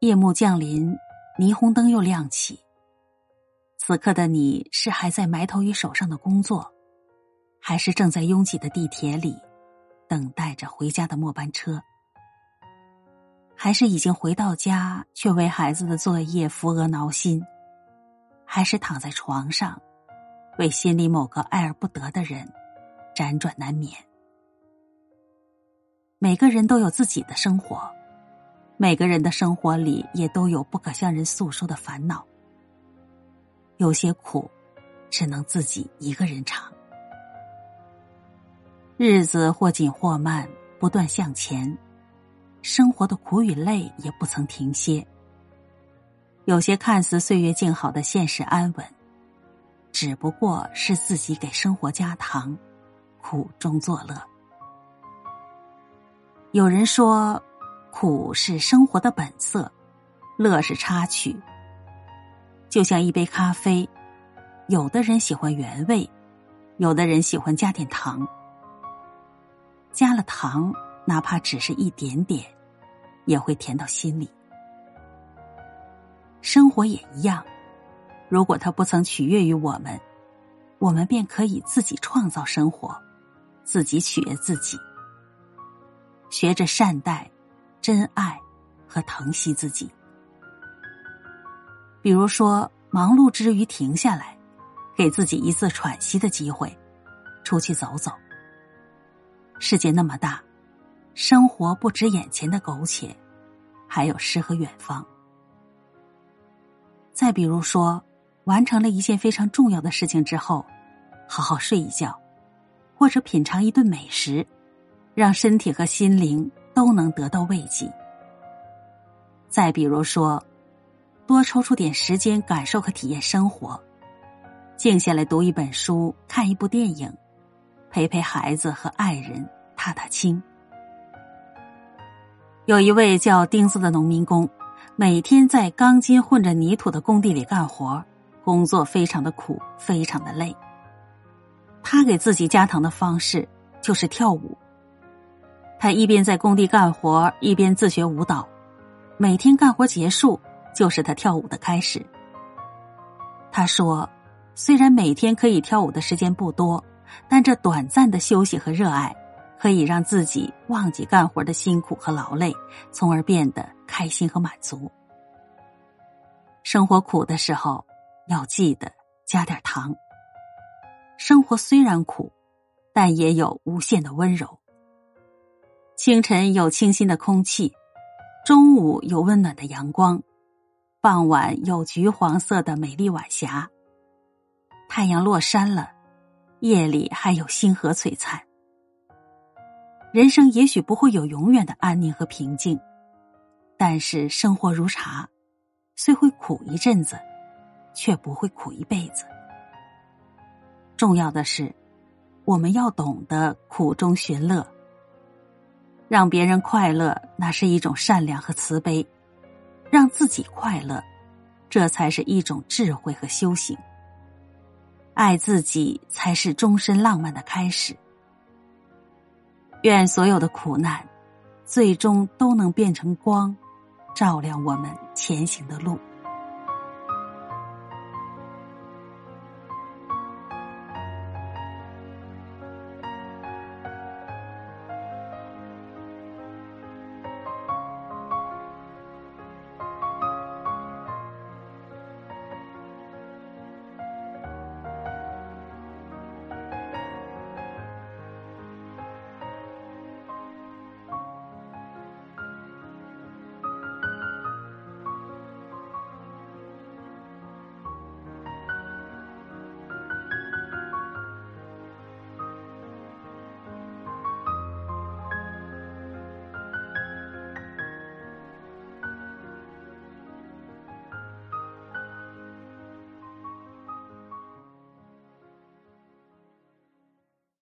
夜幕降临，霓虹灯又亮起。此刻的你是还在埋头于手上的工作，还是正在拥挤的地铁里等待着回家的末班车？还是已经回到家，却为孩子的作业扶额挠心？还是躺在床上，为心里某个爱而不得的人辗转难眠？每个人都有自己的生活，每个人的生活里也都有不可向人诉说的烦恼。有些苦，只能自己一个人尝。日子或紧或慢，不断向前，生活的苦与累也不曾停歇。有些看似岁月静好的现实安稳，只不过是自己给生活加糖，苦中作乐。有人说，苦是生活的本色，乐是插曲。就像一杯咖啡，有的人喜欢原味，有的人喜欢加点糖。加了糖，哪怕只是一点点，也会甜到心里。生活也一样，如果它不曾取悦于我们，我们便可以自己创造生活，自己取悦自己，学着善待、真爱和疼惜自己。比如说，忙碌之余停下来，给自己一次喘息的机会，出去走走。世界那么大，生活不止眼前的苟且，还有诗和远方。再比如说，完成了一件非常重要的事情之后，好好睡一觉，或者品尝一顿美食，让身体和心灵都能得到慰藉。再比如说，多抽出点时间感受和体验生活，静下来读一本书，看一部电影，陪陪孩子和爱人，踏踏青。有一位叫丁子的农民工。每天在钢筋混着泥土的工地里干活，工作非常的苦，非常的累。他给自己加糖的方式就是跳舞。他一边在工地干活，一边自学舞蹈。每天干活结束，就是他跳舞的开始。他说：“虽然每天可以跳舞的时间不多，但这短暂的休息和热爱。”可以让自己忘记干活的辛苦和劳累，从而变得开心和满足。生活苦的时候，要记得加点糖。生活虽然苦，但也有无限的温柔。清晨有清新的空气，中午有温暖的阳光，傍晚有橘黄色的美丽晚霞。太阳落山了，夜里还有星河璀璨。人生也许不会有永远的安宁和平静，但是生活如茶，虽会苦一阵子，却不会苦一辈子。重要的是，我们要懂得苦中寻乐，让别人快乐，那是一种善良和慈悲；让自己快乐，这才是一种智慧和修行。爱自己，才是终身浪漫的开始。愿所有的苦难，最终都能变成光，照亮我们前行的路。